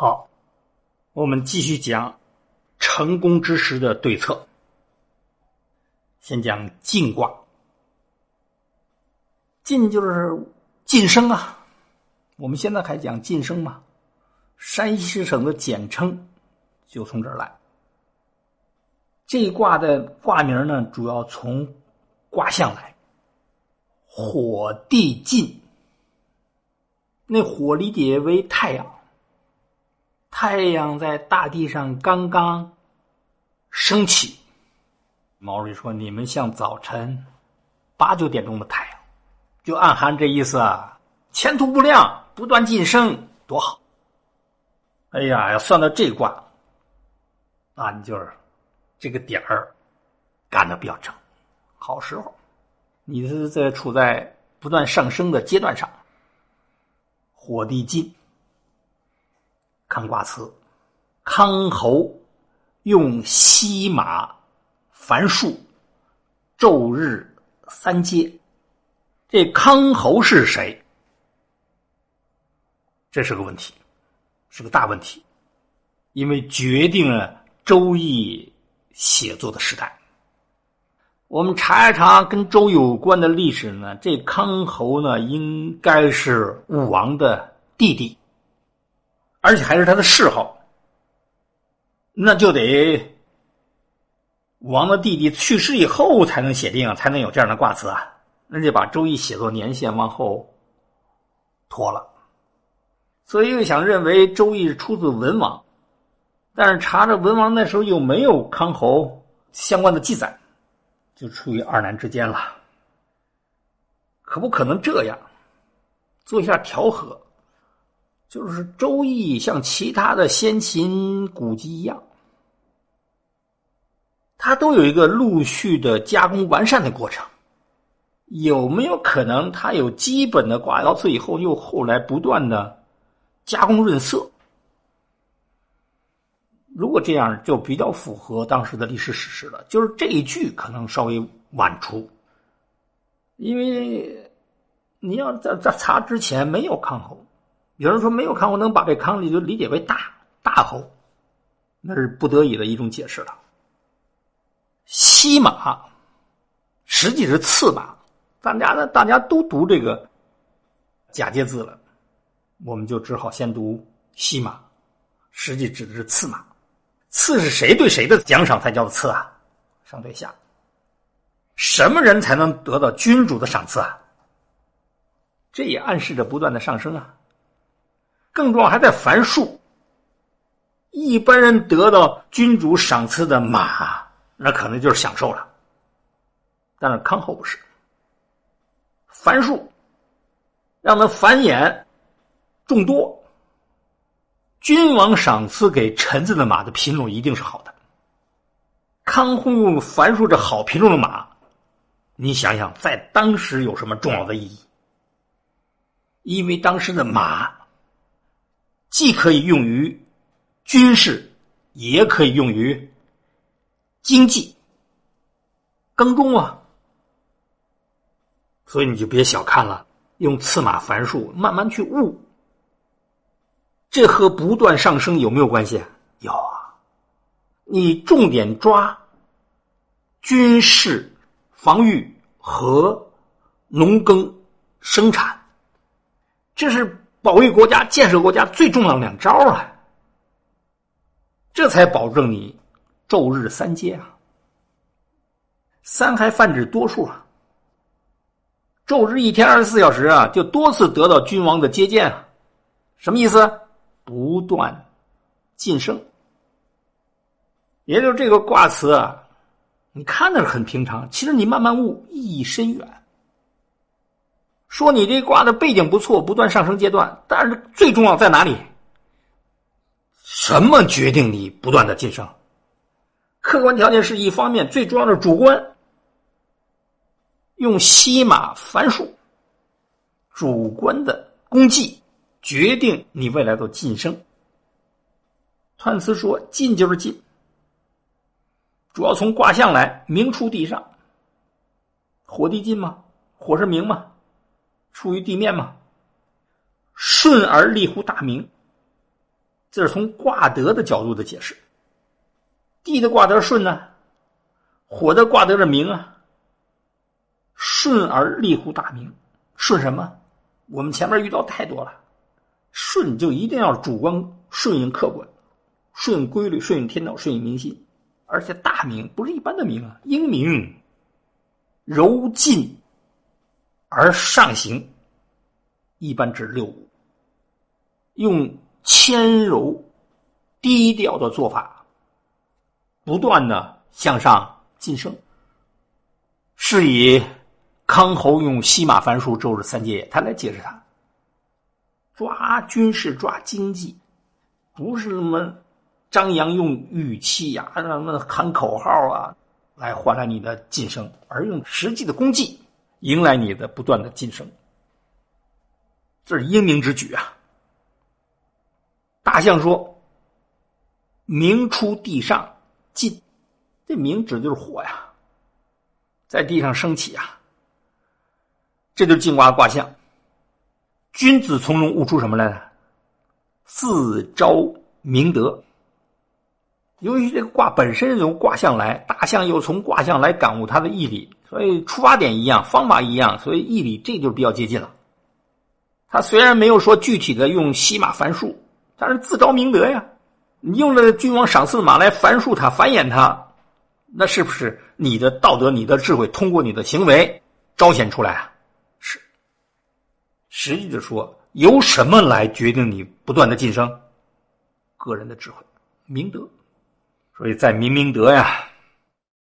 好，我们继续讲成功之时的对策。先讲进卦，进就是晋升啊。我们现在还讲晋升嘛？山西省的简称就从这儿来。这一卦的卦名呢，主要从卦象来，火地晋。那火理解为太阳，太阳在大地上刚刚升起。毛主席说：“你们像早晨八九点钟的太阳，就暗含这意思啊，前途不量，不断晋升，多好。”哎呀，要算到这卦，那你就是这个点儿干的比较正，好时候，你是在处在不断上升的阶段上。火地晋，看卦辞，康侯用西马。凡数，昼日三阶，这康侯是谁？这是个问题，是个大问题，因为决定了《周易》写作的时代。我们查一查跟周有关的历史呢，这康侯呢，应该是武王的弟弟，而且还是他的谥号，那就得武。王的弟弟去世以后才能写定，才能有这样的卦辞啊，那就把《周易》写作年限往后拖了。所以又想认为《周易》出自文王，但是查着文王那时候又没有康侯相关的记载，就处于二难之间了。可不可能这样做一下调和？就是《周易》像其他的先秦古籍一样。它都有一个陆续的加工完善的过程，有没有可能它有基本的卦爻辞以后，又后来不断的加工润色？如果这样，就比较符合当时的历史史实了。就是这一句可能稍微晚出，因为你要在在查之前没有康侯，有人说没有康侯，能把这康理就理解为大大侯，那是不得已的一种解释了。西马，实际是次马，大家呢，大家都读这个假借字了，我们就只好先读西马，实际指的是次马。次是谁对谁的奖赏才叫做次啊？上对下，什么人才能得到君主的赏赐啊？这也暗示着不断的上升啊。更重要还在繁数，一般人得到君主赏赐的马。那可能就是享受了，但是康后不是，繁数，让它繁衍众多。君王赏赐给臣子的马的品种一定是好的。康后用繁数这好品种的马，你想想，在当时有什么重要的意义？因为当时的马既可以用于军事，也可以用于。经济耕种啊，所以你就别小看了，用次马繁数慢慢去悟，这和不断上升有没有关系？有啊，你重点抓军事、防御和农耕生产，这是保卫国家、建设国家最重要的两招啊，这才保证你。昼日三接啊，三还泛指多数啊。昼日一天二十四小时啊，就多次得到君王的接见啊，什么意思？不断晋升。也就是这个卦辞啊，你看着很平常，其实你慢慢悟，意义深远。说你这卦的背景不错，不断上升阶段，但是最重要在哪里？什么决定你不断的晋升？客观条件是一方面，最重要的主观。用西马凡数，主观的功绩决定你未来的晋升。栾辞说：“晋就是晋，主要从卦象来，明出地上。火地晋吗？火是明吗？出于地面吗？顺而立乎大明。这是从卦德的角度的解释。地的卦德顺呢，火的卦德是明啊。顺而立乎大明，顺什么？我们前面遇到太多了，顺就一定要主观顺应客观，顺应规律，顺应天道，顺应民心。而且大明不是一般的明啊，英明，柔劲而上行，一般指六五，用谦柔低调的做法，不断的向上晋升，是以。康侯用西马凡术周日三阶，他来解释他。抓军事抓经济，不是什么张扬用语气呀、什么喊口号啊来换来你的晋升，而用实际的功绩迎来你的不断的晋升。这是英明之举啊！大象说：“明出地上进，这明指的就是火呀，在地上升起啊。”这就是进卦卦象。君子从中悟出什么来呢？自招明德。由于这个卦本身由卦象来，大象又从卦象来感悟它的义理，所以出发点一样，方法一样，所以义理这就比较接近了。他虽然没有说具体的用西马繁术，但是自招明德呀。你用了君王赏赐的马来繁术它、繁衍它，那是不是你的道德、你的智慧通过你的行为彰显出来啊？是实际的说，由什么来决定你不断的晋升？个人的智慧、明德。所以在明明德呀。